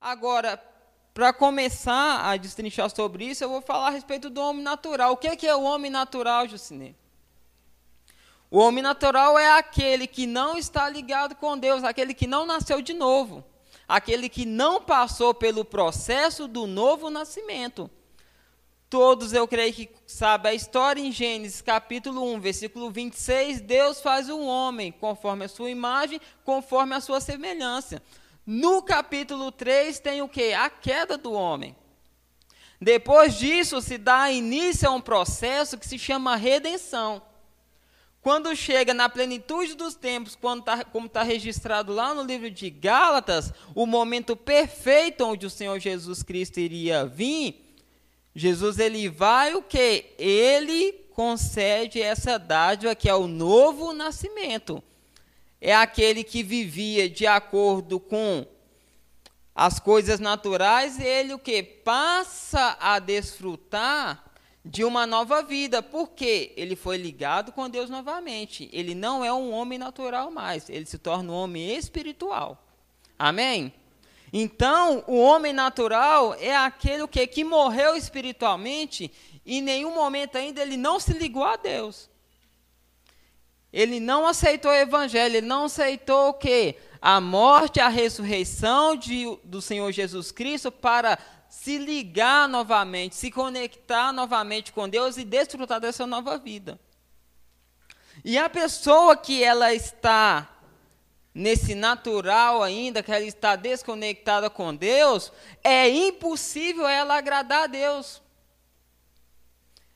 Agora, para começar a destrinchar sobre isso, eu vou falar a respeito do homem natural. O que é, que é o homem natural, Jucinê? O homem natural é aquele que não está ligado com Deus, aquele que não nasceu de novo, aquele que não passou pelo processo do novo nascimento. Todos eu creio que sabem a história em Gênesis capítulo 1, versículo 26, Deus faz o um homem conforme a sua imagem, conforme a sua semelhança. No capítulo 3 tem o que? A queda do homem. Depois disso se dá início a um processo que se chama redenção. Quando chega na plenitude dos tempos, tá, como está registrado lá no livro de Gálatas, o momento perfeito onde o Senhor Jesus Cristo iria vir, Jesus ele vai o que? Ele concede essa dádiva que é o novo nascimento. É aquele que vivia de acordo com as coisas naturais, ele o que? Passa a desfrutar de uma nova vida. porque Ele foi ligado com Deus novamente. Ele não é um homem natural mais, ele se torna um homem espiritual. Amém? Então, o homem natural é aquele que, que morreu espiritualmente e em nenhum momento ainda ele não se ligou a Deus. Ele não aceitou o evangelho, ele não aceitou o quê? A morte, a ressurreição de, do Senhor Jesus Cristo para se ligar novamente, se conectar novamente com Deus e desfrutar dessa nova vida. E a pessoa que ela está nesse natural ainda, que ela está desconectada com Deus, é impossível ela agradar a Deus.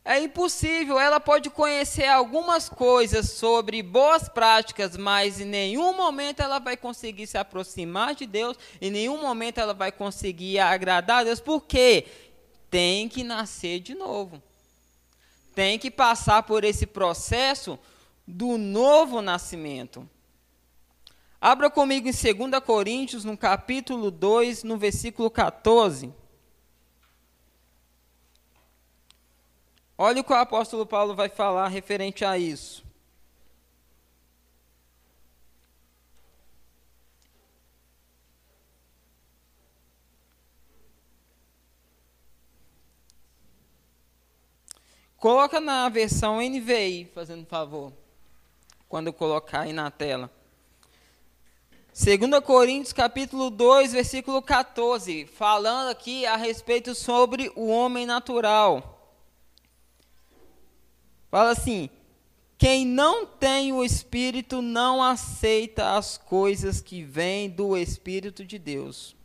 É impossível, ela pode conhecer algumas coisas sobre boas práticas, mas em nenhum momento ela vai conseguir se aproximar de Deus, em nenhum momento ela vai conseguir agradar a Deus, porque tem que nascer de novo. Tem que passar por esse processo do novo nascimento. Abra comigo em 2 Coríntios, no capítulo 2, no versículo 14. Olha o que o apóstolo Paulo vai falar referente a isso. Coloca na versão NVI, fazendo favor, quando eu colocar aí na tela. 2 Coríntios capítulo 2, versículo 14, falando aqui a respeito sobre o homem natural. Fala assim: quem não tem o Espírito não aceita as coisas que vêm do Espírito de Deus,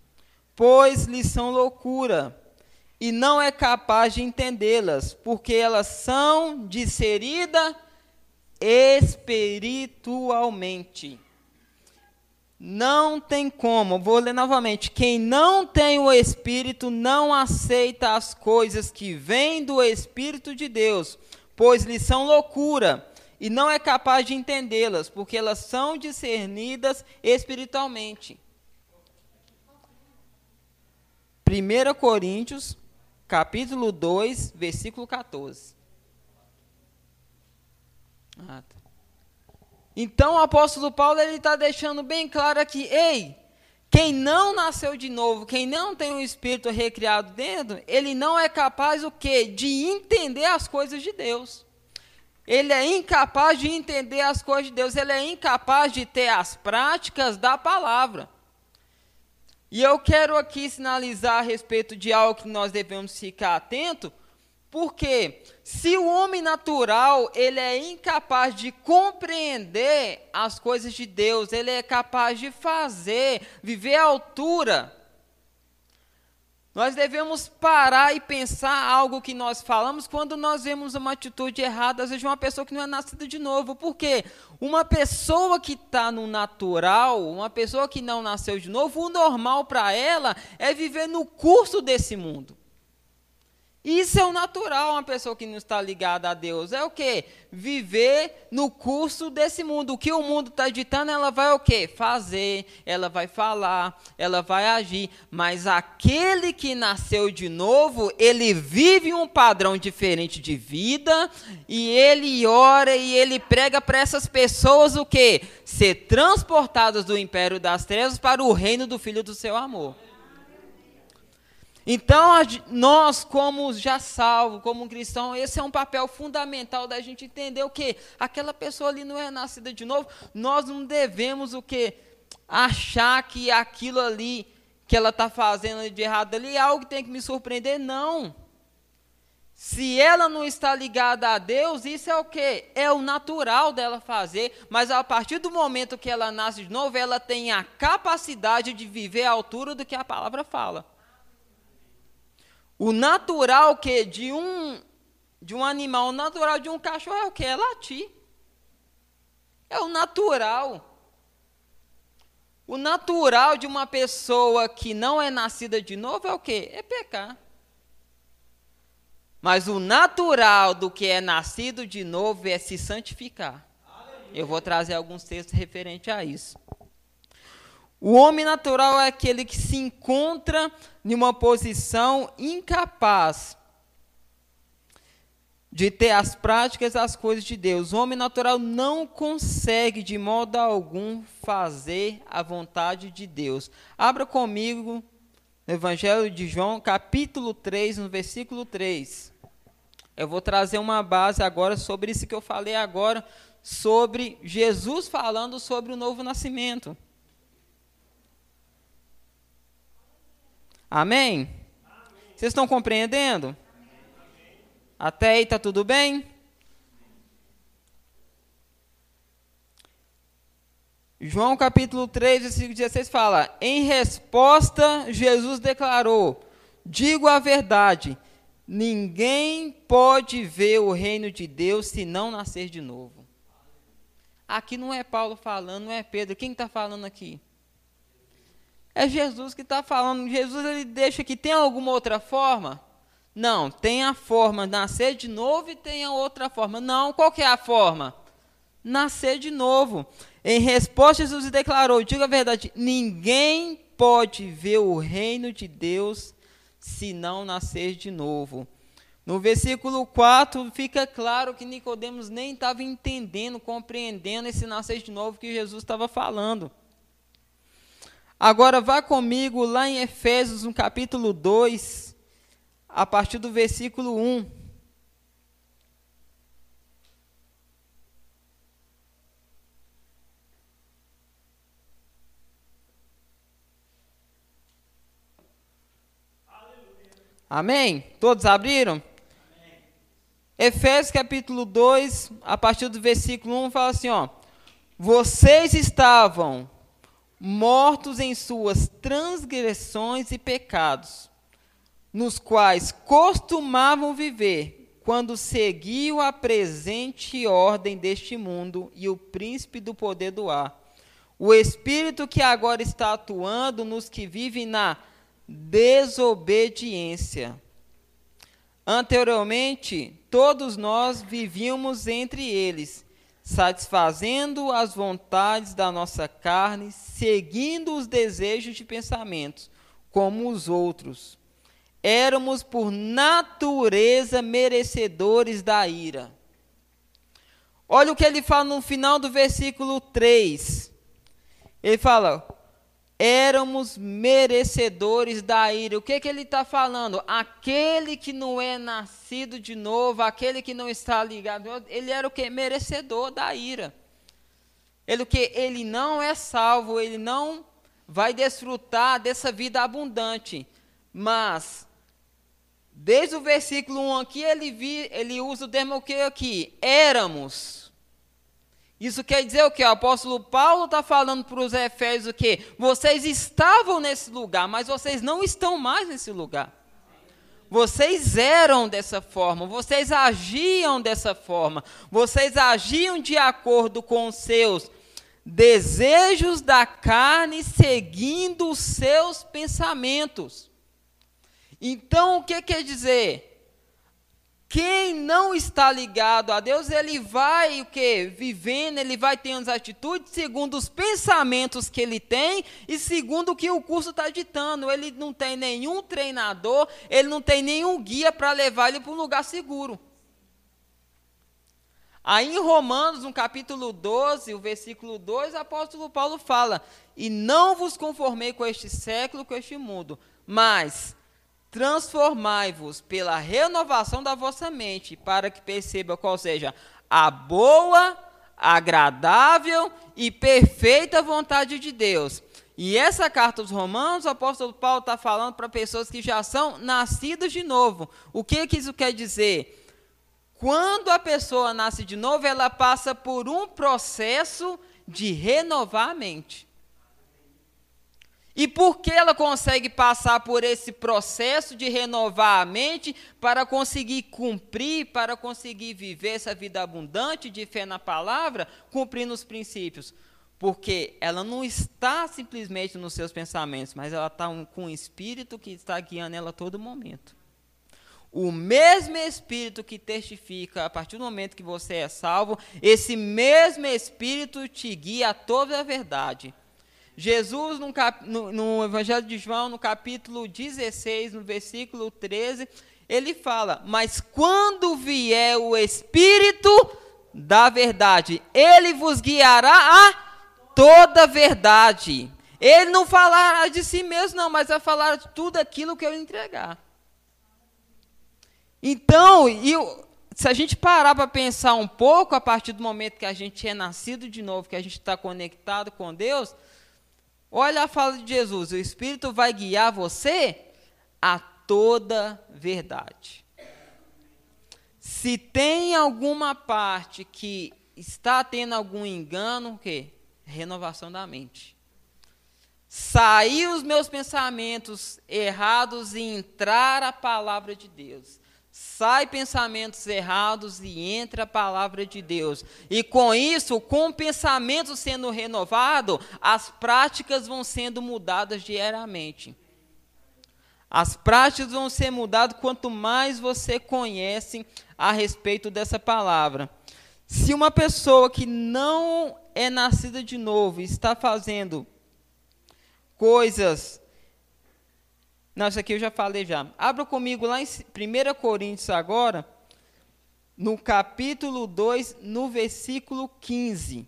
pois lhes são loucura, e não é capaz de entendê-las, porque elas são disceridas espiritualmente não tem como, vou ler novamente. Quem não tem o Espírito não aceita as coisas que vêm do Espírito de Deus, pois lhes são loucura, e não é capaz de entendê-las, porque elas são discernidas espiritualmente. 1 Coríntios, capítulo 2, versículo 14. Ah, tá. Então o apóstolo Paulo ele está deixando bem claro aqui, ei, quem não nasceu de novo, quem não tem o espírito recriado dentro, ele não é capaz o quê? De entender as coisas de Deus. Ele é incapaz de entender as coisas de Deus, ele é incapaz de ter as práticas da palavra. E eu quero aqui sinalizar a respeito de algo que nós devemos ficar atento, porque se o homem natural ele é incapaz de compreender as coisas de Deus, ele é capaz de fazer, viver à altura, nós devemos parar e pensar algo que nós falamos quando nós vemos uma atitude errada, às vezes de uma pessoa que não é nascida de novo. Por quê? Uma pessoa que está no natural, uma pessoa que não nasceu de novo, o normal para ela é viver no curso desse mundo. Isso é o natural, uma pessoa que não está ligada a Deus. É o que? Viver no curso desse mundo. O que o mundo está ditando, ela vai o quê? Fazer, ela vai falar, ela vai agir. Mas aquele que nasceu de novo, ele vive um padrão diferente de vida e ele ora e ele prega para essas pessoas o quê? Ser transportadas do império das trevas para o reino do Filho do seu amor. Então, nós, como já salvo, como cristão, esse é um papel fundamental da gente entender o que aquela pessoa ali não é nascida de novo. Nós não devemos o que achar que aquilo ali que ela está fazendo de errado ali é algo que tem que me surpreender. Não. Se ela não está ligada a Deus, isso é o que? É o natural dela fazer, mas a partir do momento que ela nasce de novo, ela tem a capacidade de viver à altura do que a palavra fala. O natural que de um de um animal, o natural de um cachorro é o que? É latir. É o natural. O natural de uma pessoa que não é nascida de novo é o que? É pecar. Mas o natural do que é nascido de novo é se santificar. Eu vou trazer alguns textos referentes a isso. O homem natural é aquele que se encontra em uma posição incapaz de ter as práticas das coisas de Deus. O homem natural não consegue de modo algum fazer a vontade de Deus. Abra comigo no Evangelho de João, capítulo 3, no versículo 3. Eu vou trazer uma base agora sobre isso que eu falei agora, sobre Jesus falando sobre o novo nascimento. Amém? Vocês estão compreendendo? Amém. Até aí está tudo bem? João capítulo 3, versículo 16 fala: Em resposta, Jesus declarou: Digo a verdade, ninguém pode ver o reino de Deus se não nascer de novo. Aqui não é Paulo falando, não é Pedro. Quem está falando aqui? É Jesus que está falando. Jesus ele deixa que tem alguma outra forma? Não, tem a forma nascer de novo e tem a outra forma. Não, qual que é a forma? Nascer de novo. Em resposta, Jesus declarou: diga a verdade, ninguém pode ver o reino de Deus se não nascer de novo. No versículo 4 fica claro que Nicodemos nem estava entendendo, compreendendo esse nascer de novo que Jesus estava falando. Agora vá comigo lá em Efésios, no capítulo 2, a partir do versículo 1. Amém? Todos abriram? Amém. Efésios capítulo 2, a partir do versículo 1, fala assim: ó, Vocês estavam mortos em suas transgressões e pecados, nos quais costumavam viver, quando seguiam a presente ordem deste mundo e o príncipe do poder do ar. O espírito que agora está atuando nos que vivem na desobediência. Anteriormente, todos nós vivíamos entre eles, satisfazendo as vontades da nossa carne, seguindo os desejos de pensamentos, como os outros. Éramos por natureza merecedores da ira. Olha o que ele fala no final do versículo 3. Ele fala: éramos merecedores da ira. O que, que ele está falando? Aquele que não é nascido de novo, aquele que não está ligado, ele era o que? Merecedor da ira. Ele o que? Ele não é salvo, ele não vai desfrutar dessa vida abundante. Mas, desde o versículo 1 aqui, ele, vi, ele usa o termo que aqui? Éramos isso quer dizer o que? O apóstolo Paulo está falando para os Efésios o que? Vocês estavam nesse lugar, mas vocês não estão mais nesse lugar. Vocês eram dessa forma, vocês agiam dessa forma, vocês agiam de acordo com os seus desejos da carne, seguindo os seus pensamentos. Então, o que quer dizer? Quem não está ligado a Deus, ele vai o que? Vivendo, ele vai tendo as atitudes segundo os pensamentos que ele tem e segundo o que o curso está ditando. Ele não tem nenhum treinador, ele não tem nenhum guia para levar ele para um lugar seguro. Aí em Romanos, no capítulo 12, o versículo 2, o apóstolo Paulo fala: E não vos conformei com este século, com este mundo, mas transformai-vos pela renovação da vossa mente, para que perceba qual seja a boa, agradável e perfeita vontade de Deus. E essa carta aos Romanos, o apóstolo Paulo está falando para pessoas que já são nascidas de novo. O que, que isso quer dizer? Quando a pessoa nasce de novo, ela passa por um processo de renovar a mente. E por que ela consegue passar por esse processo de renovar a mente para conseguir cumprir, para conseguir viver essa vida abundante de fé na palavra, cumprindo os princípios? Porque ela não está simplesmente nos seus pensamentos, mas ela está um, com um espírito que está guiando ela a todo momento. O mesmo Espírito que testifica a partir do momento que você é salvo, esse mesmo Espírito te guia a toda a verdade. Jesus, no, cap, no, no, Evangelho de João, no capítulo 16, no versículo 13, ele fala: Mas quando vier o Espírito da verdade, ele vos guiará a toda verdade. Ele não falará de si mesmo, não, mas vai falar de tudo aquilo que eu entregar. Então, eu, se a gente parar para pensar um pouco, a partir do momento que a gente é nascido de novo, que a gente está conectado com Deus, olha a fala de Jesus: o Espírito vai guiar você a toda verdade. Se tem alguma parte que está tendo algum engano, o quê? Renovação da mente. Sair os meus pensamentos errados e entrar a palavra de Deus sai pensamentos errados e entra a palavra de Deus. E com isso, com o pensamento sendo renovado, as práticas vão sendo mudadas diariamente. As práticas vão ser mudadas quanto mais você conhece a respeito dessa palavra. Se uma pessoa que não é nascida de novo está fazendo coisas não, isso aqui eu já falei já. Abra comigo lá em 1 Coríntios agora, no capítulo 2, no versículo 15.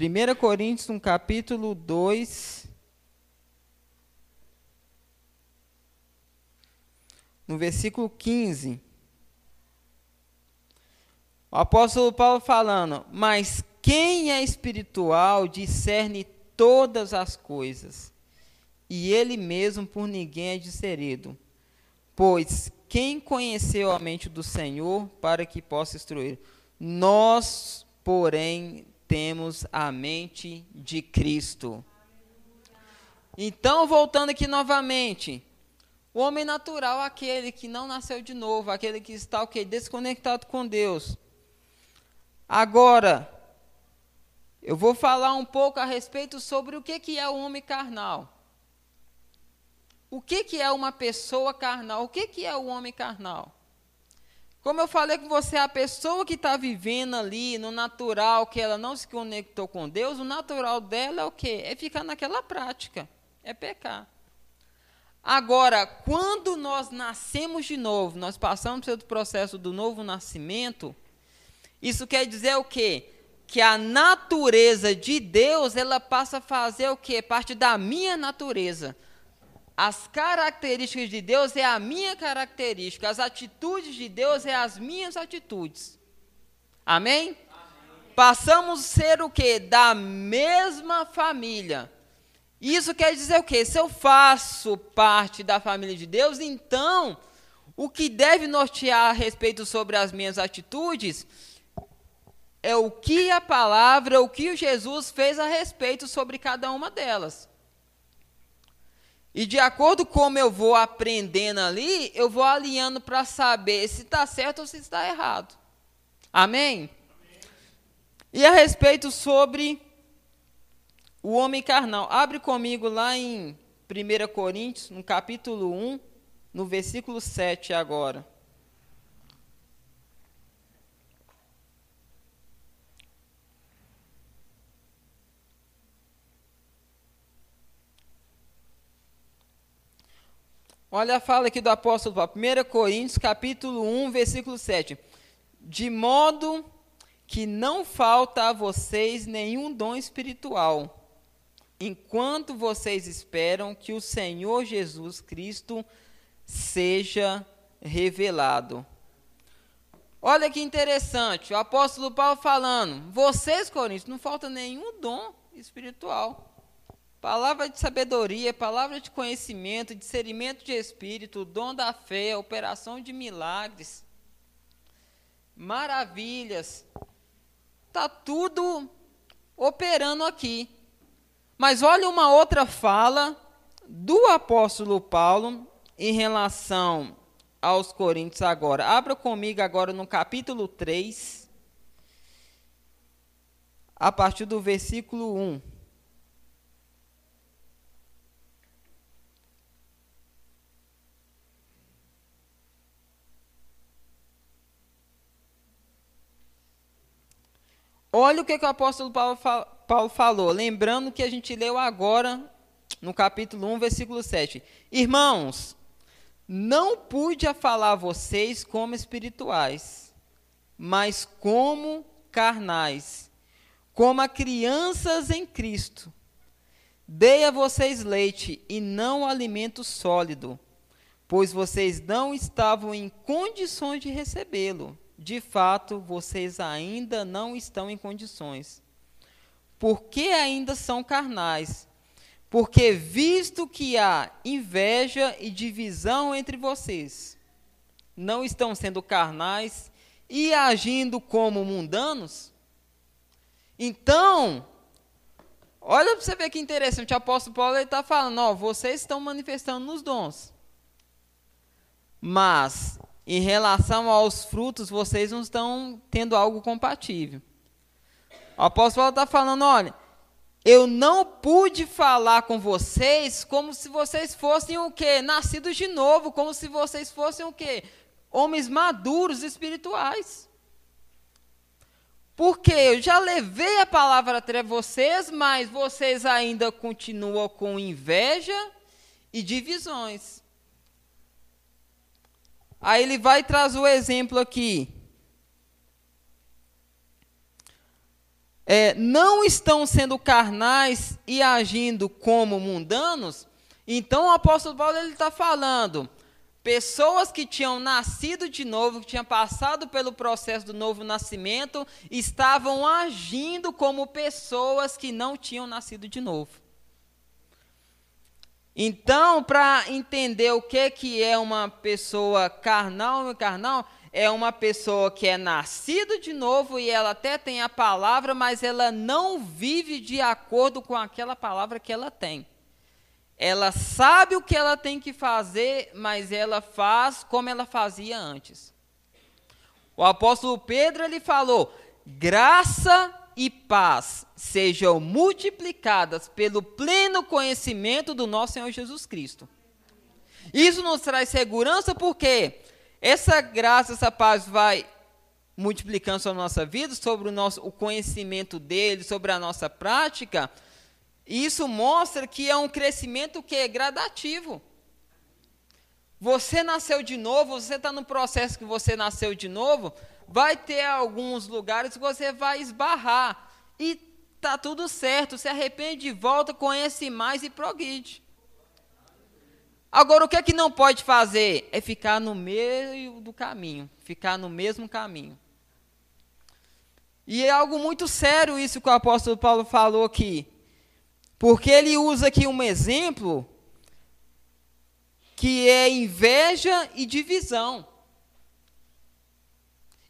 Primeira Coríntios, no capítulo 2, no versículo 15. O apóstolo Paulo falando: Mas quem é espiritual discerne todas as coisas, e ele mesmo por ninguém é discernido. Pois quem conheceu a mente do Senhor para que possa instruir? Nós, porém, temos a mente de Cristo. Então, voltando aqui novamente, o homem natural é aquele que não nasceu de novo, aquele que está okay, desconectado com Deus. Agora, eu vou falar um pouco a respeito sobre o que, que é o homem carnal. O que, que é uma pessoa carnal? O que, que é o homem carnal? Como eu falei com você, a pessoa que está vivendo ali no natural, que ela não se conectou com Deus, o natural dela é o quê? É ficar naquela prática, é pecar. Agora, quando nós nascemos de novo, nós passamos pelo processo do novo nascimento, isso quer dizer o quê? Que a natureza de Deus, ela passa a fazer o quê? Parte da minha natureza. As características de Deus é a minha característica, as atitudes de Deus é as minhas atitudes. Amém? Amém. Passamos a ser o quê? Da mesma família. Isso quer dizer o quê? Se eu faço parte da família de Deus, então o que deve nortear a respeito sobre as minhas atitudes é o que a palavra, o que o Jesus fez a respeito sobre cada uma delas. E de acordo com como eu vou aprendendo ali, eu vou alinhando para saber se está certo ou se está errado. Amém? Amém? E a respeito sobre o homem carnal. Abre comigo lá em 1 Coríntios, no capítulo 1, no versículo 7 agora. Olha a fala aqui do apóstolo Paulo, 1 Coríntios, capítulo 1, versículo 7. De modo que não falta a vocês nenhum dom espiritual, enquanto vocês esperam que o Senhor Jesus Cristo seja revelado. Olha que interessante, o apóstolo Paulo falando: vocês, Coríntios, não falta nenhum dom espiritual. Palavra de sabedoria, palavra de conhecimento, discernimento de espírito, dom da fé, operação de milagres, maravilhas. Está tudo operando aqui. Mas olha uma outra fala do apóstolo Paulo em relação aos Coríntios agora. Abra comigo agora no capítulo 3, a partir do versículo 1. Olha o que, que o apóstolo Paulo, Paulo falou, lembrando que a gente leu agora no capítulo 1, versículo 7. Irmãos, não pude a falar a vocês como espirituais, mas como carnais, como a crianças em Cristo. Dei a vocês leite e não alimento sólido, pois vocês não estavam em condições de recebê-lo. De fato, vocês ainda não estão em condições. Por que ainda são carnais? Porque visto que há inveja e divisão entre vocês, não estão sendo carnais e agindo como mundanos? Então, olha para você ver que interessante, o apóstolo Paulo está falando, ó, vocês estão manifestando nos dons. Mas, em relação aos frutos, vocês não estão tendo algo compatível. O apóstolo está falando, olha, eu não pude falar com vocês como se vocês fossem o quê? Nascidos de novo, como se vocês fossem o quê? Homens maduros espirituais. Porque eu já levei a palavra até vocês, mas vocês ainda continuam com inveja e divisões. Aí ele vai trazer o exemplo aqui. É, não estão sendo carnais e agindo como mundanos, então o apóstolo Paulo está falando, pessoas que tinham nascido de novo, que tinham passado pelo processo do novo nascimento, estavam agindo como pessoas que não tinham nascido de novo. Então, para entender o que, que é uma pessoa carnal ou carnal, é uma pessoa que é nascida de novo e ela até tem a palavra, mas ela não vive de acordo com aquela palavra que ela tem. Ela sabe o que ela tem que fazer, mas ela faz como ela fazia antes. O apóstolo Pedro ele falou: "Graça e paz sejam multiplicadas pelo pleno conhecimento do nosso Senhor Jesus Cristo." Isso nos traz segurança porque essa graça, essa paz vai multiplicando sobre a nossa vida, sobre o nosso o conhecimento dele, sobre a nossa prática. E isso mostra que é um crescimento que é gradativo. Você nasceu de novo, você está no processo que você nasceu de novo, vai ter alguns lugares que você vai esbarrar. E tá tudo certo, se arrepende, volta, conhece mais e progride. Agora, o que é que não pode fazer? É ficar no meio do caminho, ficar no mesmo caminho. E é algo muito sério isso que o apóstolo Paulo falou aqui. Porque ele usa aqui um exemplo que é inveja e divisão.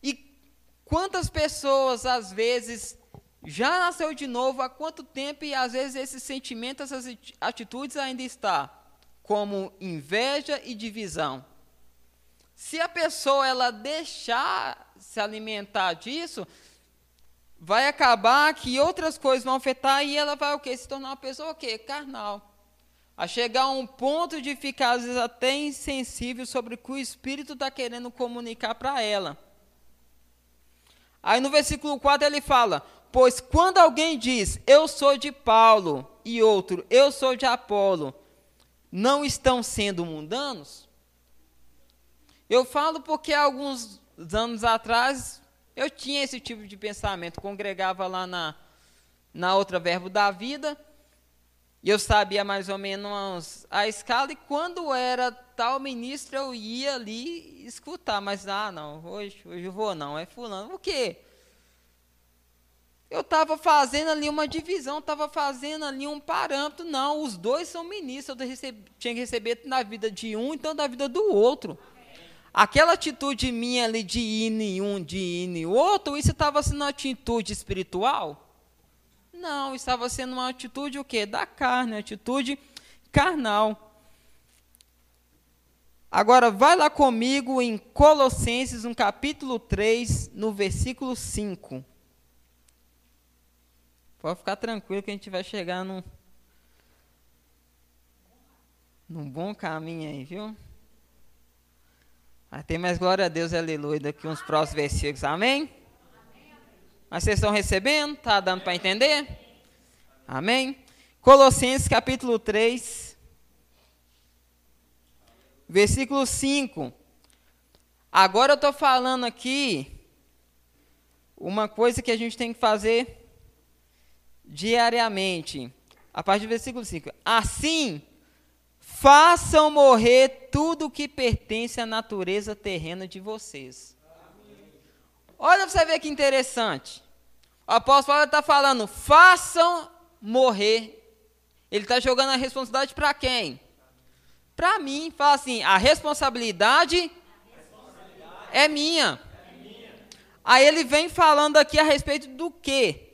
E quantas pessoas, às vezes, já nasceu de novo, há quanto tempo, e às vezes esse sentimento, essas atitudes ainda está? Como inveja e divisão. Se a pessoa ela deixar se alimentar disso, vai acabar que outras coisas vão afetar e ela vai o quê? Se tornar uma pessoa o quê? Carnal. A chegar a um ponto de ficar, às vezes, até insensível sobre o que o Espírito está querendo comunicar para ela. Aí no versículo 4 ele fala: Pois quando alguém diz, eu sou de Paulo, e outro, eu sou de Apolo, não estão sendo mundanos? Eu falo porque alguns anos atrás eu tinha esse tipo de pensamento, congregava lá na, na outra Verbo da Vida, e eu sabia mais ou menos a escala, e quando era tal ministro eu ia ali escutar, mas ah, não, hoje, hoje eu vou não, é fulano. O quê? Eu estava fazendo ali uma divisão, estava fazendo ali um parâmetro. Não, os dois são ministros, eu recebi, tinha que receber na vida de um, então da vida do outro. Aquela atitude minha ali de ir em um, de ir em outro, isso estava sendo uma atitude espiritual? Não, estava sendo uma atitude o quê? Da carne, atitude carnal. Agora, vai lá comigo em Colossenses, no capítulo 3, no versículo 5. Pode ficar tranquilo que a gente vai chegar num, num bom caminho aí, viu? Vai ter mais glória a Deus, aleluia, daqui uns próximos versículos, amém? Mas vocês estão recebendo? Está dando para entender? Amém? Colossenses capítulo 3, versículo 5. Agora eu estou falando aqui uma coisa que a gente tem que fazer diariamente. A partir do versículo 5. Assim, façam morrer tudo o que pertence à natureza terrena de vocês. Olha para você ver que interessante. O apóstolo Paulo está falando, façam morrer. Ele está jogando a responsabilidade para quem? Para mim, fala assim: a responsabilidade, a responsabilidade é, minha. é minha. Aí ele vem falando aqui a respeito do quê?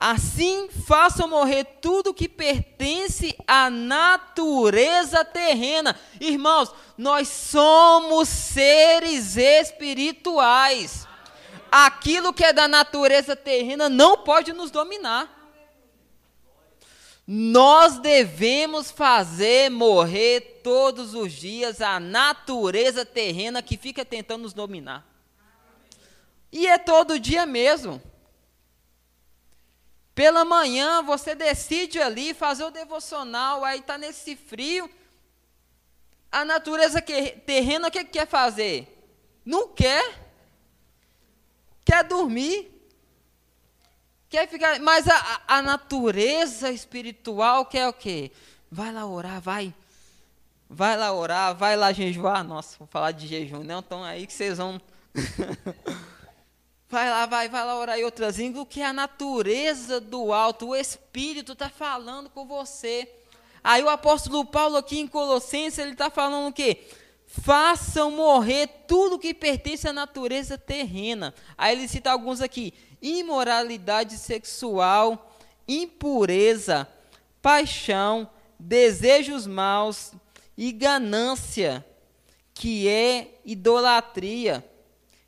Assim façam morrer tudo que pertence à natureza terrena. Irmãos, nós somos seres espirituais. Aquilo que é da natureza terrena não pode nos dominar. Nós devemos fazer morrer todos os dias a natureza terrena que fica tentando nos dominar. E é todo dia mesmo. Pela manhã você decide ali fazer o devocional, aí está nesse frio. A natureza terrena o que quer fazer? Não quer. Quer dormir quer ficar, mas a, a natureza espiritual quer o quê? Vai lá orar, vai. Vai lá orar, vai lá jejuar. Nossa, vou falar de jejum, não? Então aí que vocês vão. vai lá, vai, vai lá orar em outras línguas, que a natureza do alto, o Espírito está falando com você. Aí o apóstolo Paulo aqui em Colossenses, ele está falando o quê? Façam morrer tudo que pertence à natureza terrena. Aí ele cita alguns aqui imoralidade sexual, impureza, paixão, desejos maus e ganância, que é idolatria.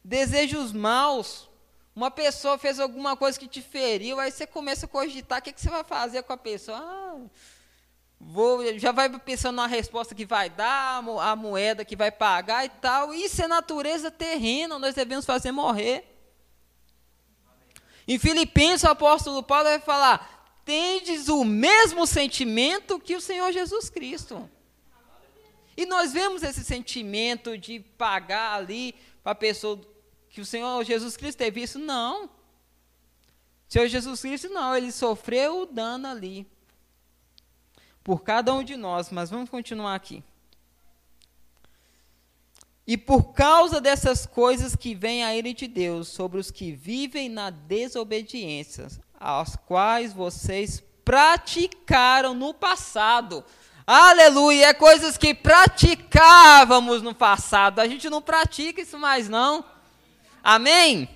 Desejos maus. Uma pessoa fez alguma coisa que te feriu, aí você começa a cogitar o que, que você vai fazer com a pessoa. Ah, vou, já vai pensando na resposta que vai dar, a moeda que vai pagar e tal. Isso é natureza terrena, nós devemos fazer morrer. Em Filipenses, o apóstolo Paulo vai falar: tendes o mesmo sentimento que o Senhor Jesus Cristo. E nós vemos esse sentimento de pagar ali para a pessoa que o Senhor Jesus Cristo teve isso? Não. O Senhor Jesus Cristo não, ele sofreu o dano ali. Por cada um de nós, mas vamos continuar aqui. E por causa dessas coisas que vem a ira de Deus sobre os que vivem na desobediência, as quais vocês praticaram no passado. Aleluia, é coisas que praticávamos no passado. A gente não pratica isso mais não. Amém?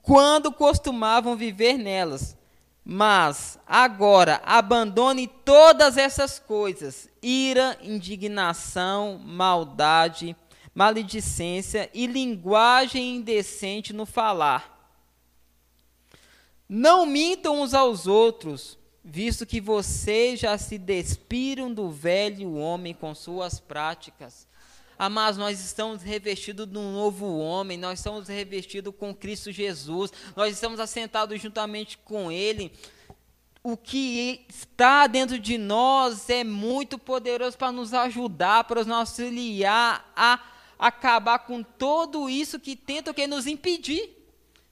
Quando costumavam viver nelas, mas agora abandone todas essas coisas: ira, indignação, maldade, maledicência e linguagem indecente no falar. Não mintam uns aos outros, visto que vocês já se despiram do velho homem com suas práticas Amados, nós estamos revestidos de um novo homem, nós estamos revestidos com Cristo Jesus, nós estamos assentados juntamente com Ele. o que está dentro de nós é muito poderoso para nos ajudar, para nos auxiliar a acabar com tudo isso que tenta que nos impedir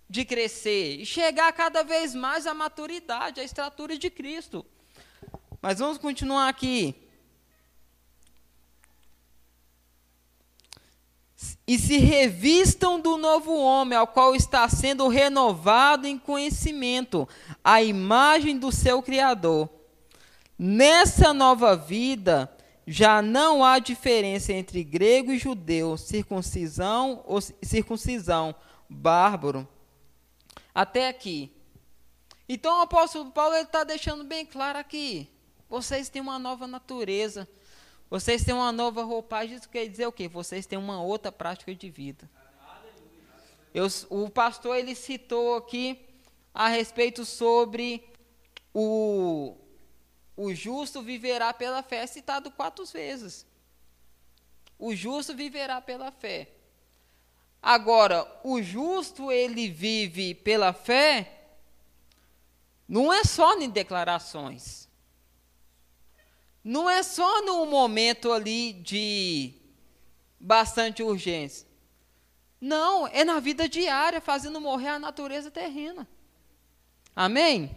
de crescer e chegar cada vez mais à maturidade, à estatura de Cristo. Mas vamos continuar aqui. E se revistam do novo homem, ao qual está sendo renovado em conhecimento, a imagem do seu Criador. Nessa nova vida, já não há diferença entre grego e judeu, circuncisão ou circuncisão, bárbaro. Até aqui. Então o apóstolo Paulo está deixando bem claro aqui: vocês têm uma nova natureza, vocês têm uma nova roupagem. Isso quer dizer o quê? Vocês têm uma outra prática de vida. Eu, o pastor ele citou aqui a respeito sobre o o justo viverá pela fé, é citado quatro vezes. O justo viverá pela fé. Agora, o justo ele vive pela fé, não é só em declarações. Não é só num momento ali de bastante urgência. Não, é na vida diária, fazendo morrer a natureza terrena. Amém?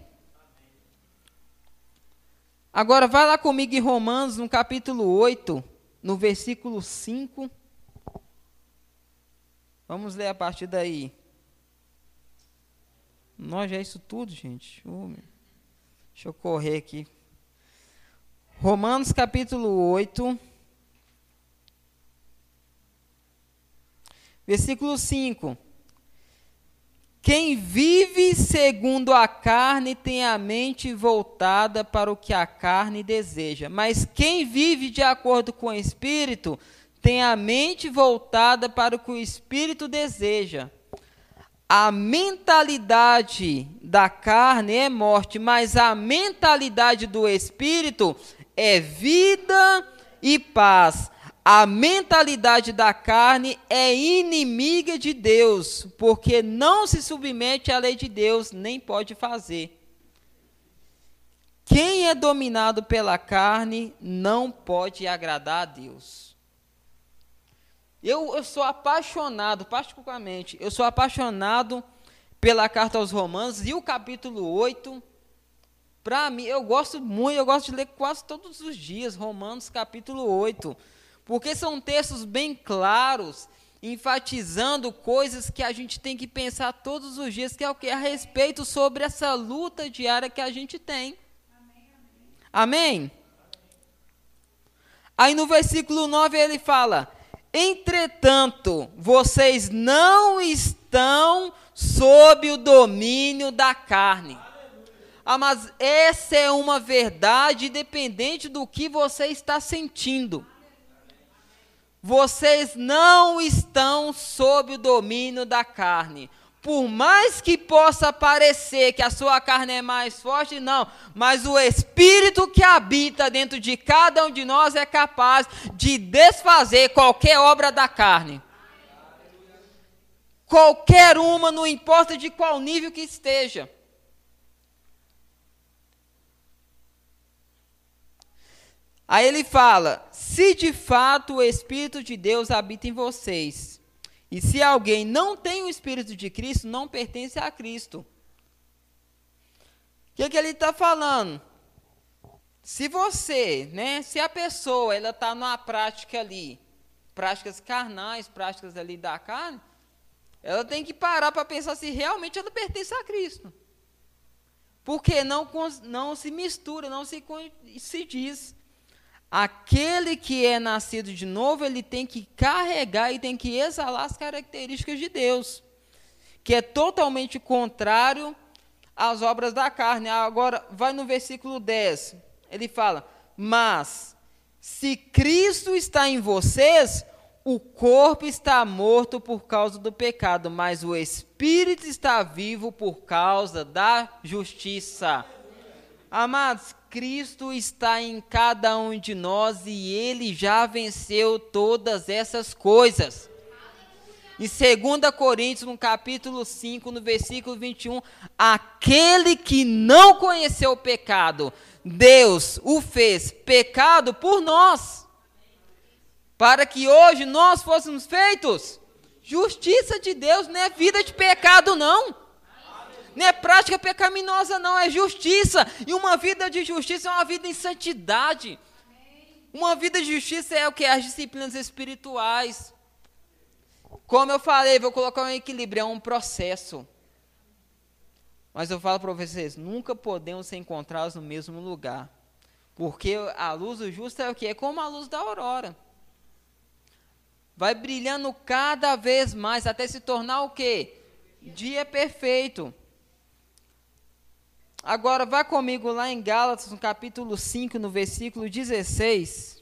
Agora, vai lá comigo em Romanos, no capítulo 8, no versículo 5. Vamos ler a partir daí. Nós é isso tudo, gente. Deixa eu correr aqui. Romanos capítulo 8. Versículo 5. Quem vive segundo a carne tem a mente voltada para o que a carne deseja, mas quem vive de acordo com o Espírito tem a mente voltada para o que o Espírito deseja. A mentalidade da carne é morte, mas a mentalidade do Espírito é vida e paz. A mentalidade da carne é inimiga de Deus, porque não se submete à lei de Deus, nem pode fazer. Quem é dominado pela carne não pode agradar a Deus. Eu, eu sou apaixonado, particularmente, eu sou apaixonado pela carta aos Romanos e o capítulo 8. Para mim, eu gosto muito, eu gosto de ler quase todos os dias, Romanos capítulo 8 porque são textos bem claros, enfatizando coisas que a gente tem que pensar todos os dias, que é o que? A respeito sobre essa luta diária que a gente tem. Amém? Aí no versículo 9 ele fala: Entretanto, vocês não estão sob o domínio da carne. Ah, mas essa é uma verdade dependente do que você está sentindo vocês não estão sob o domínio da carne. Por mais que possa parecer que a sua carne é mais forte, não, mas o espírito que habita dentro de cada um de nós é capaz de desfazer qualquer obra da carne. Qualquer uma, não importa de qual nível que esteja. Aí ele fala: se de fato o Espírito de Deus habita em vocês, e se alguém não tem o Espírito de Cristo, não pertence a Cristo. O que, que ele está falando? Se você, né, se a pessoa ela está numa prática ali, práticas carnais, práticas ali da carne, ela tem que parar para pensar se realmente ela pertence a Cristo. Porque não, não se mistura, não se, se diz Aquele que é nascido de novo, ele tem que carregar e tem que exalar as características de Deus, que é totalmente contrário às obras da carne. Agora, vai no versículo 10, ele fala: Mas, se Cristo está em vocês, o corpo está morto por causa do pecado, mas o espírito está vivo por causa da justiça. Amados, Cristo está em cada um de nós e ele já venceu todas essas coisas. Em 2 Coríntios, no capítulo 5, no versículo 21, aquele que não conheceu o pecado, Deus o fez pecado por nós, para que hoje nós fôssemos feitos justiça de Deus, não é vida de pecado, não. Não é prática pecaminosa, não, é justiça. E uma vida de justiça é uma vida em santidade. Uma vida de justiça é o que? As disciplinas espirituais. Como eu falei, vou colocar um equilíbrio, é um processo. Mas eu falo para vocês, nunca podemos ser encontrados no mesmo lugar. Porque a luz do justo é o que? É como a luz da aurora. Vai brilhando cada vez mais, até se tornar o quê? Dia perfeito. Agora, vá comigo lá em Gálatas, no capítulo 5, no versículo 16.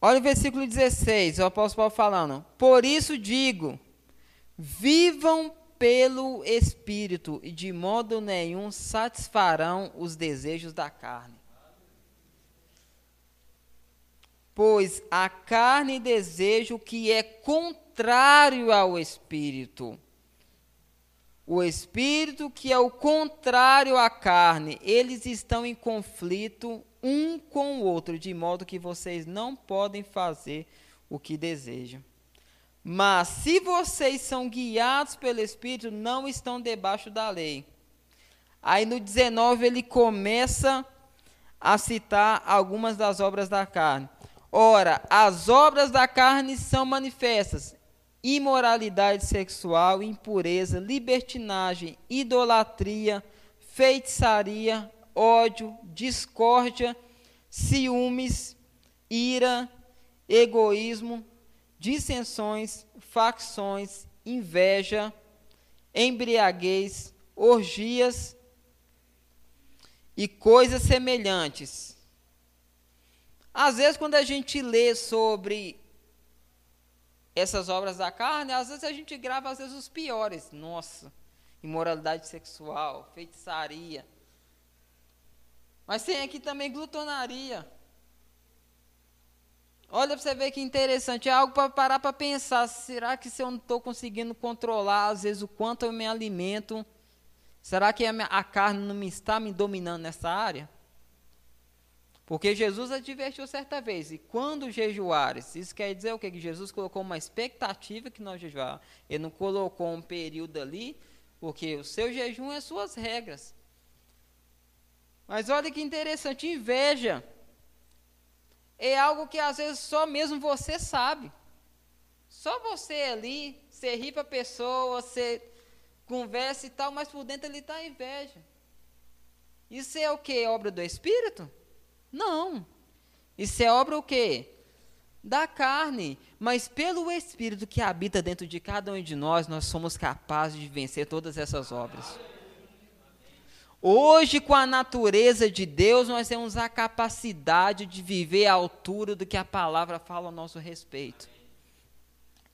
Olha o versículo 16, o apóstolo Paulo falando. Por isso digo: vivam pelo Espírito, e de modo nenhum satisfarão os desejos da carne. Pois a carne deseja o que é contrário ao Espírito. O Espírito, que é o contrário à carne, eles estão em conflito um com o outro, de modo que vocês não podem fazer o que desejam. Mas se vocês são guiados pelo Espírito, não estão debaixo da lei. Aí no 19 ele começa a citar algumas das obras da carne. Ora, as obras da carne são manifestas: imoralidade sexual, impureza, libertinagem, idolatria, feitiçaria, ódio, discórdia, ciúmes, ira, egoísmo, dissensões, facções, inveja, embriaguez, orgias e coisas semelhantes. Às vezes, quando a gente lê sobre essas obras da carne, às vezes a gente grava às vezes os piores. Nossa, imoralidade sexual, feitiçaria, mas tem aqui também glutonaria. Olha para você ver que interessante, é algo para parar para pensar. Será que se eu não estou conseguindo controlar, às vezes, o quanto eu me alimento, será que a, minha, a carne não me está me dominando nessa área? Porque Jesus advertiu certa vez, e quando jejuares, isso quer dizer o quê? Que Jesus colocou uma expectativa que nós jejuar. Ele não colocou um período ali, porque o seu jejum é suas regras. Mas olha que interessante, inveja é algo que às vezes só mesmo você sabe. Só você ali, você ri para a pessoa, você conversa e tal, mas por dentro ele está inveja. Isso é o que? Obra do Espírito? Não. Isso é obra o quê? Da carne. Mas pelo Espírito que habita dentro de cada um de nós, nós somos capazes de vencer todas essas obras. Hoje, com a natureza de Deus, nós temos a capacidade de viver à altura do que a palavra fala ao nosso respeito.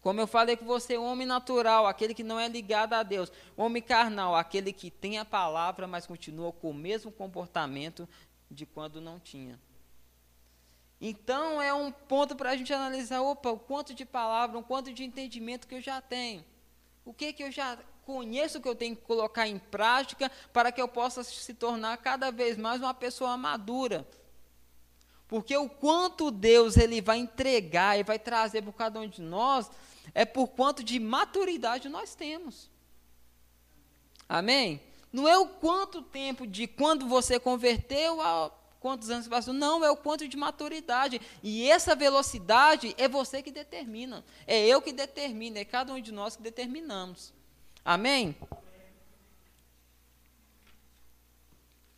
Como eu falei com você, homem natural, aquele que não é ligado a Deus. Homem carnal, aquele que tem a palavra, mas continua com o mesmo comportamento de quando não tinha. Então, é um ponto para a gente analisar: opa, o quanto de palavra, o quanto de entendimento que eu já tenho. O que, que eu já conheço que eu tenho que colocar em prática para que eu possa se tornar cada vez mais uma pessoa madura. Porque o quanto Deus ele vai entregar e vai trazer para cada um de nós é por quanto de maturidade nós temos. Amém? Não é o quanto tempo de quando você converteu a quantos anos passou, não, é o quanto de maturidade. E essa velocidade é você que determina. É eu que determino, é cada um de nós que determinamos. Amém?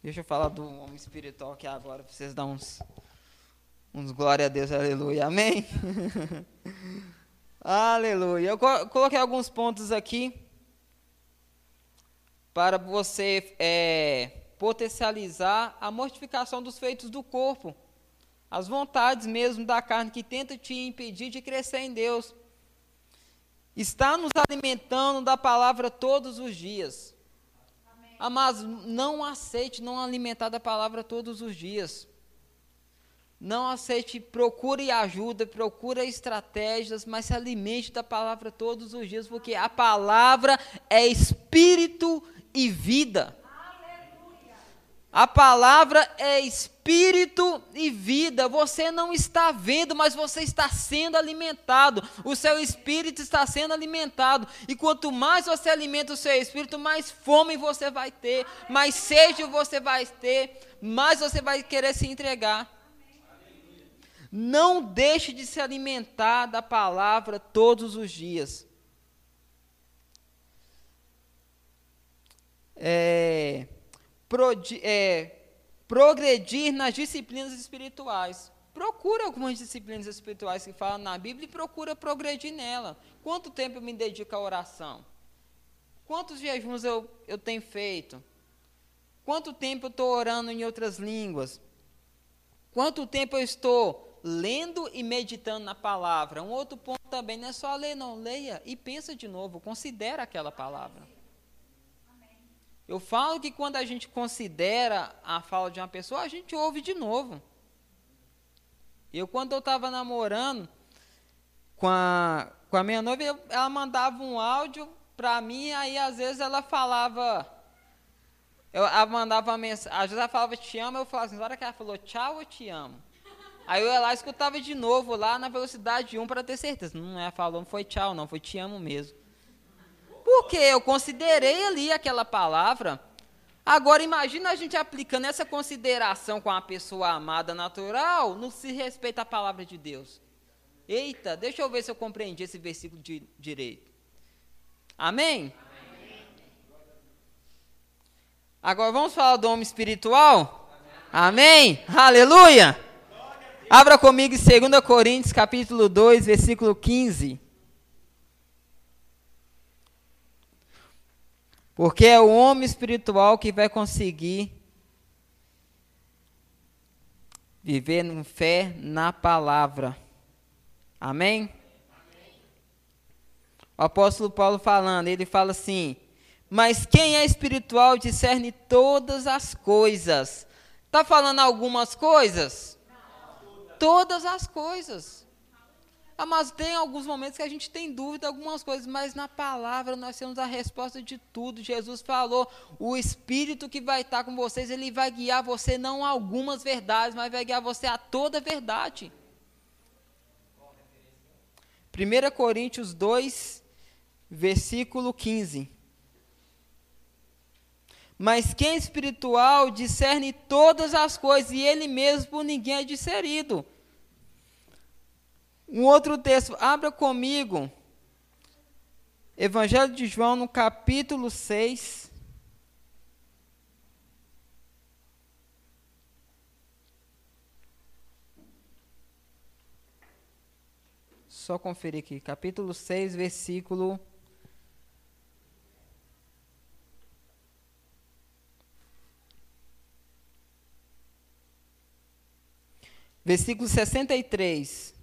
Deixa eu falar do homem espiritual aqui agora, para vocês dar uns, uns glória a Deus, aleluia. Amém? aleluia. Eu coloquei alguns pontos aqui para você é, potencializar a mortificação dos feitos do corpo, as vontades mesmo da carne que tenta te impedir de crescer em Deus. Está nos alimentando da palavra todos os dias. Amados, não aceite não alimentar da palavra todos os dias. Não aceite, procure ajuda, procure estratégias, mas se alimente da palavra todos os dias, porque a palavra é espírito e vida. A palavra é espírito e vida. Você não está vendo, mas você está sendo alimentado. O seu espírito está sendo alimentado. E quanto mais você alimenta o seu espírito, mais fome você vai ter, mais sede você vai ter, mais você vai querer se entregar. Não deixe de se alimentar da palavra todos os dias. É é, progredir nas disciplinas espirituais. Procura algumas disciplinas espirituais que falam na Bíblia e procura progredir nela. Quanto tempo eu me dedico à oração? Quantos jejuns eu, eu tenho feito? Quanto tempo eu estou orando em outras línguas? Quanto tempo eu estou lendo e meditando na palavra? Um outro ponto também não é só ler, não. Leia e pensa de novo, considera aquela palavra. Eu falo que quando a gente considera a fala de uma pessoa, a gente ouve de novo. Eu, quando eu estava namorando com a, com a minha noiva, eu, ela mandava um áudio para mim, aí às vezes ela falava. Eu, ela mandava uma mensagem, às vezes ela falava te amo, eu falava assim, na hora que ela falou tchau, eu te amo. Aí eu ia lá escutava de novo, lá na velocidade 1 para ter certeza. Não é falou, não foi tchau, não, foi te amo mesmo. Porque eu considerei ali aquela palavra. Agora imagina a gente aplicando essa consideração com a pessoa amada natural no se respeita à palavra de Deus. Eita, deixa eu ver se eu compreendi esse versículo de direito. Amém? Amém? Agora vamos falar do homem espiritual? Amém? Amém? Aleluia! Abra comigo em 2 Coríntios capítulo 2, versículo 15. Porque é o homem espiritual que vai conseguir viver em fé na palavra. Amém? O apóstolo Paulo falando, ele fala assim: Mas quem é espiritual discerne todas as coisas. Está falando algumas coisas? Todas as coisas. Ah, mas tem alguns momentos que a gente tem dúvida algumas coisas, mas na palavra nós temos a resposta de tudo. Jesus falou: o Espírito que vai estar com vocês, ele vai guiar você não a algumas verdades, mas vai guiar você a toda a verdade. 1 Coríntios 2, versículo 15. Mas quem é espiritual discerne todas as coisas, e ele mesmo por ninguém é discernido. Um outro texto, abra comigo. Evangelho de João, no capítulo 6. Só conferir aqui, capítulo 6, versículo. Versículo 63.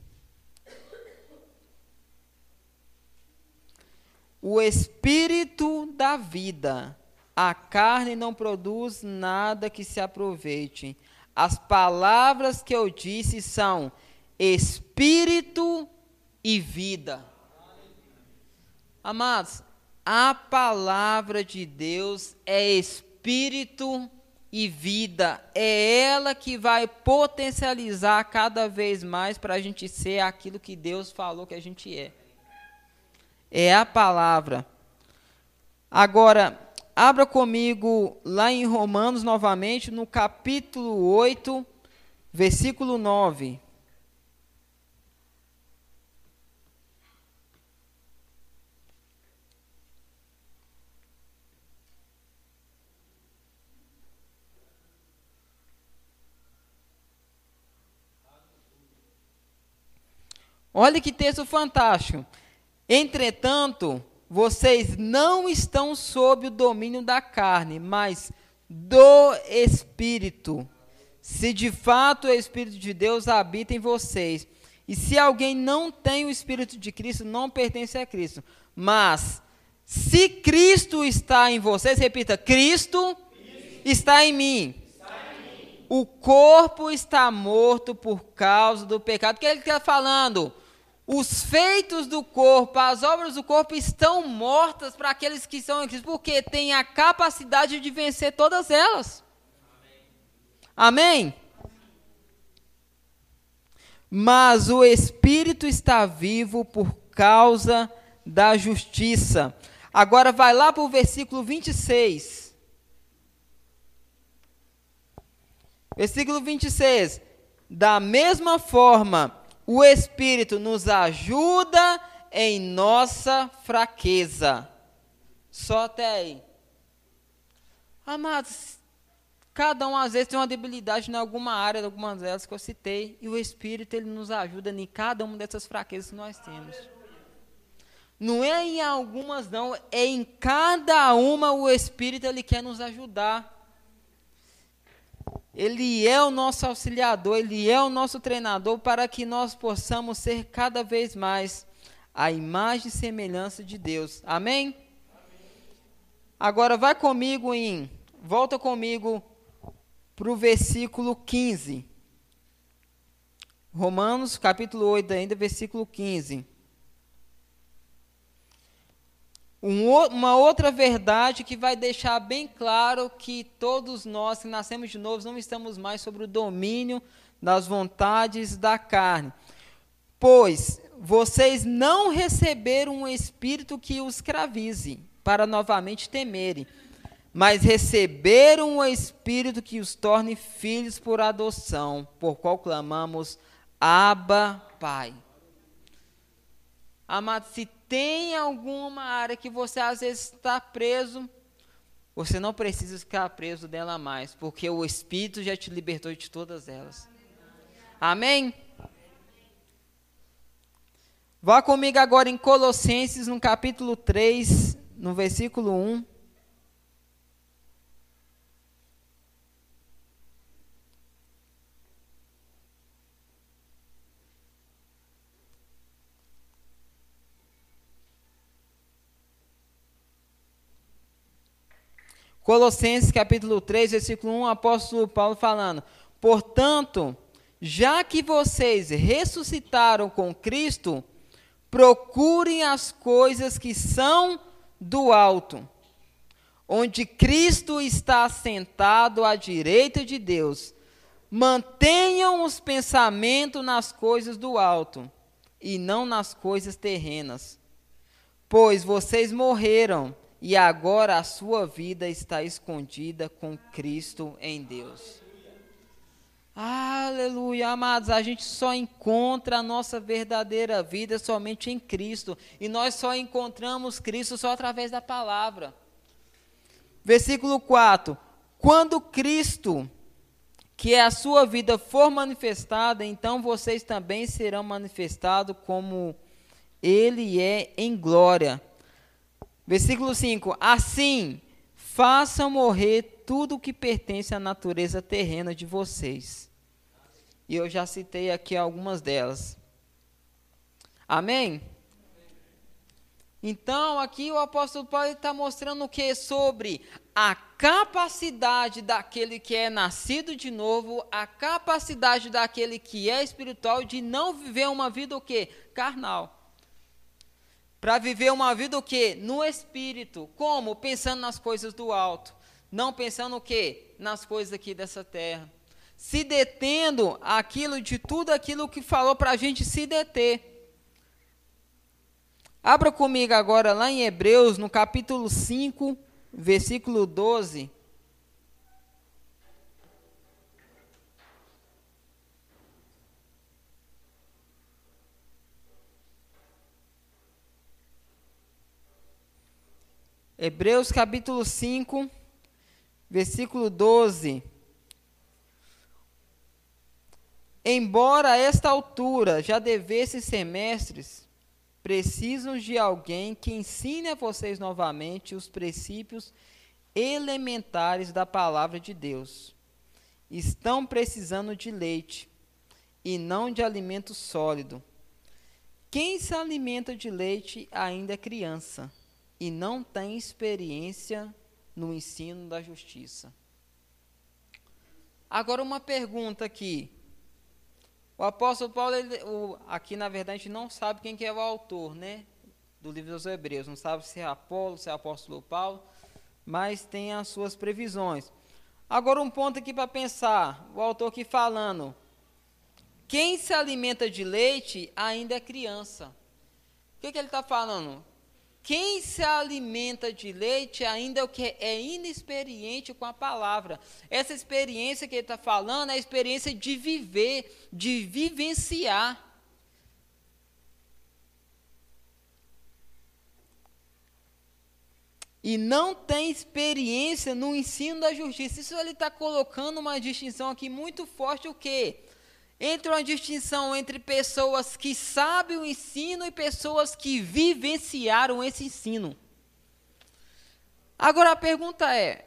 O espírito da vida. A carne não produz nada que se aproveite. As palavras que eu disse são espírito e vida. Amados, a palavra de Deus é espírito e vida. É ela que vai potencializar cada vez mais para a gente ser aquilo que Deus falou que a gente é é a palavra. Agora, abra comigo lá em Romanos novamente, no capítulo 8, versículo 9. Olha que texto fantástico. Entretanto, vocês não estão sob o domínio da carne, mas do Espírito. Se de fato o Espírito de Deus habita em vocês. E se alguém não tem o Espírito de Cristo, não pertence a Cristo. Mas, se Cristo está em vocês, repita: Cristo, Cristo. Está, em mim. está em mim. O corpo está morto por causa do pecado. O que ele está falando? Os feitos do corpo, as obras do corpo estão mortas para aqueles que são em Cristo, porque têm a capacidade de vencer todas elas. Amém? Amém? Mas o Espírito está vivo por causa da justiça. Agora vai lá para o versículo 26. Versículo 26. Da mesma forma, o Espírito nos ajuda em nossa fraqueza. Só até aí. Amados, cada um às vezes tem uma debilidade em alguma área, em algumas delas que eu citei, e o Espírito ele nos ajuda em cada uma dessas fraquezas que nós temos. Não é em algumas não, é em cada uma o Espírito ele quer nos ajudar. Ele é o nosso auxiliador, ele é o nosso treinador para que nós possamos ser cada vez mais a imagem e semelhança de Deus. Amém? Amém? Agora vai comigo em, volta comigo para o versículo 15. Romanos, capítulo 8, ainda, versículo 15. Um, uma outra verdade que vai deixar bem claro que todos nós que nascemos de novo não estamos mais sobre o domínio das vontades da carne. Pois vocês não receberam um espírito que os escravize para novamente temerem, mas receberam um espírito que os torne filhos por adoção, por qual clamamos Abba, Pai. Amado, se tem alguma área que você às vezes está preso, você não precisa ficar preso dela mais, porque o Espírito já te libertou de todas elas. Amém? Vá comigo agora em Colossenses, no capítulo 3, no versículo 1. Colossenses capítulo 3, versículo 1, o apóstolo Paulo falando: Portanto, já que vocês ressuscitaram com Cristo, procurem as coisas que são do alto, onde Cristo está sentado à direita de Deus. Mantenham os pensamentos nas coisas do alto e não nas coisas terrenas, pois vocês morreram e agora a sua vida está escondida com Cristo em Deus. Aleluia, amados, a gente só encontra a nossa verdadeira vida somente em Cristo, e nós só encontramos Cristo só através da palavra. Versículo 4: Quando Cristo, que é a sua vida, for manifestada, então vocês também serão manifestados como Ele é em glória Versículo 5: Assim, façam morrer tudo o que pertence à natureza terrena de vocês. E eu já citei aqui algumas delas. Amém? Então, aqui o apóstolo Paulo está mostrando o que? Sobre a capacidade daquele que é nascido de novo, a capacidade daquele que é espiritual de não viver uma vida o quê? Carnal para viver uma vida o quê? No espírito. Como? Pensando nas coisas do alto. Não pensando o quê? Nas coisas aqui dessa terra. Se detendo aquilo de tudo aquilo que falou para a gente se deter. Abra comigo agora lá em Hebreus, no capítulo 5, versículo 12. Hebreus capítulo 5, versículo 12. Embora a esta altura já devessem ser mestres, precisam de alguém que ensine a vocês novamente os princípios elementares da palavra de Deus. Estão precisando de leite e não de alimento sólido. Quem se alimenta de leite ainda é criança e não tem experiência no ensino da justiça. Agora, uma pergunta aqui. O apóstolo Paulo, ele, o, aqui na verdade, a gente não sabe quem que é o autor né, do livro dos Hebreus. Não sabe se é Apolo, se é apóstolo Paulo, mas tem as suas previsões. Agora, um ponto aqui para pensar. O autor aqui falando. Quem se alimenta de leite ainda é criança. O que, que ele está falando? Quem se alimenta de leite ainda é o que é inexperiente com a palavra. Essa experiência que ele está falando é a experiência de viver, de vivenciar. E não tem experiência no ensino da justiça. Isso ele está colocando uma distinção aqui muito forte, o quê? Entre uma distinção entre pessoas que sabem o ensino e pessoas que vivenciaram esse ensino. Agora a pergunta é: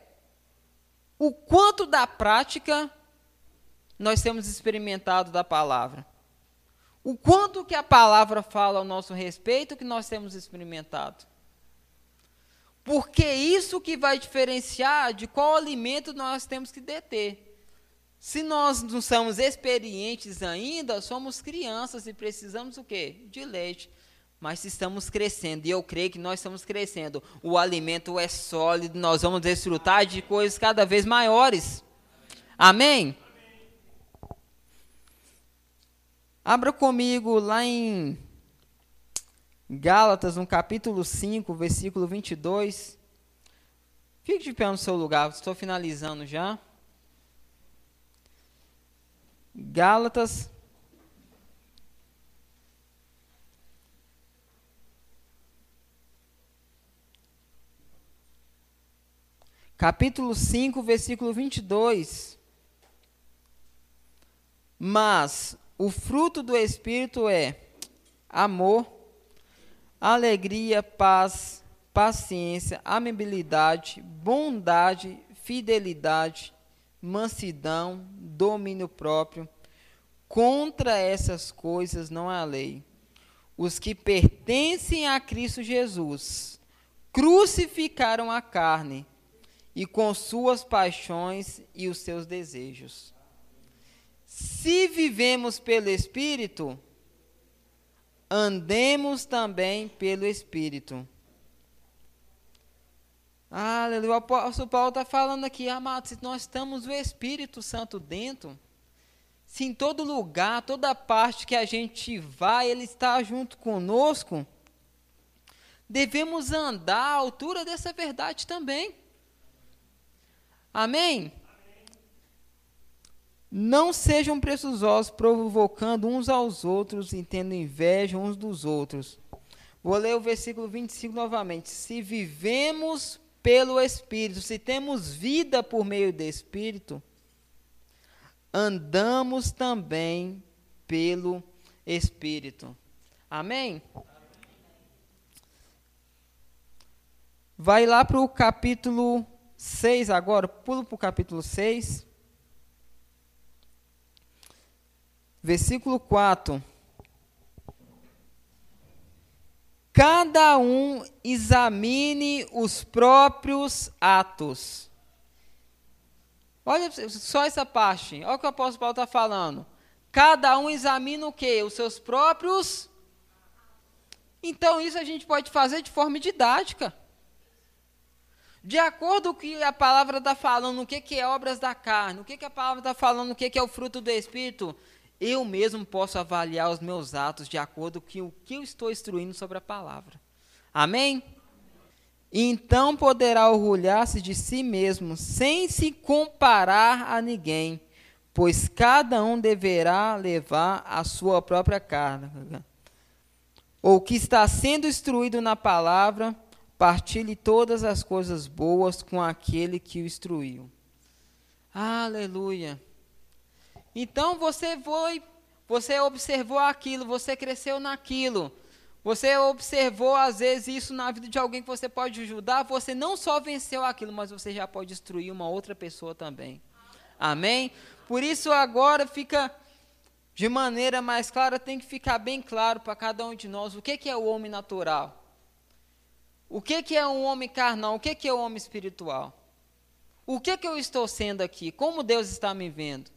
o quanto da prática nós temos experimentado da palavra? O quanto que a palavra fala ao nosso respeito que nós temos experimentado? Porque isso que vai diferenciar de qual alimento nós temos que deter. Se nós não somos experientes ainda, somos crianças e precisamos o quê? De leite. Mas estamos crescendo, e eu creio que nós estamos crescendo, o alimento é sólido, nós vamos desfrutar de coisas cada vez maiores. Amém? Abra comigo lá em Gálatas, no capítulo 5, versículo 22. Fique de pé no seu lugar, estou finalizando já. Gálatas. Capítulo 5, versículo 22. Mas o fruto do Espírito é amor, alegria, paz, paciência, amabilidade, bondade, fidelidade, mansidão, domínio próprio. Contra essas coisas não há lei. Os que pertencem a Cristo Jesus crucificaram a carne e com suas paixões e os seus desejos. Se vivemos pelo Espírito, andemos também pelo Espírito. Aleluia. O apóstolo Paulo está falando aqui, amados, se nós estamos o Espírito Santo dentro, se em todo lugar, toda parte que a gente vai, Ele está junto conosco, devemos andar à altura dessa verdade também. Amém? Não sejam preçosos, provocando uns aos outros e tendo inveja uns dos outros. Vou ler o versículo 25 novamente. Se vivemos pelo Espírito, se temos vida por meio do Espírito, andamos também pelo Espírito. Amém? Vai lá para o capítulo 6 agora, pula para o capítulo 6. Versículo 4. Cada um examine os próprios atos. Olha só essa parte. Olha o que o apóstolo Paulo está falando. Cada um examina o quê? Os seus próprios. Então, isso a gente pode fazer de forma didática. De acordo com o que a palavra está falando, o que, que é obras da carne, o que, que a palavra está falando, o que, que é o fruto do Espírito, eu mesmo posso avaliar os meus atos de acordo com o que eu estou instruindo sobre a palavra. Amém? Então poderá orgulhar-se de si mesmo, sem se comparar a ninguém, pois cada um deverá levar a sua própria carga. Ou que está sendo instruído na palavra, partilhe todas as coisas boas com aquele que o instruiu. Aleluia. Então você foi, você observou aquilo, você cresceu naquilo. Você observou às vezes isso na vida de alguém que você pode ajudar, você não só venceu aquilo, mas você já pode destruir uma outra pessoa também. Amém? Por isso agora fica de maneira mais clara, tem que ficar bem claro para cada um de nós o que, que é o homem natural. O que, que é um homem carnal? O que, que é o um homem espiritual? O que, que eu estou sendo aqui? Como Deus está me vendo?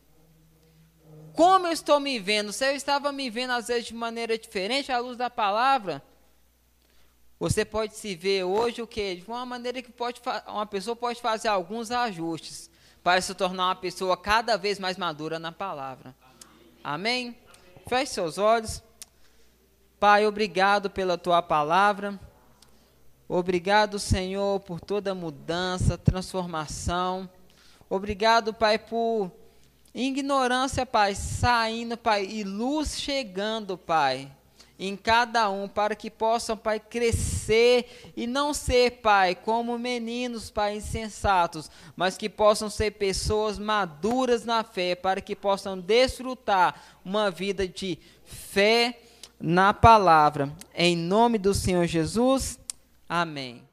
Como eu estou me vendo? Se eu estava me vendo às vezes de maneira diferente à luz da palavra, você pode se ver hoje o que? De uma maneira que pode uma pessoa pode fazer alguns ajustes para se tornar uma pessoa cada vez mais madura na palavra. Amém? Feche seus olhos. Pai, obrigado pela tua palavra. Obrigado, Senhor, por toda mudança, transformação. Obrigado, Pai, por ignorância, Pai, saindo, Pai, e luz chegando, Pai em cada um, para que possam, Pai, crescer e não ser, Pai, como meninos, Pai, insensatos, mas que possam ser pessoas maduras na fé, para que possam desfrutar uma vida de fé na palavra. Em nome do Senhor Jesus, amém.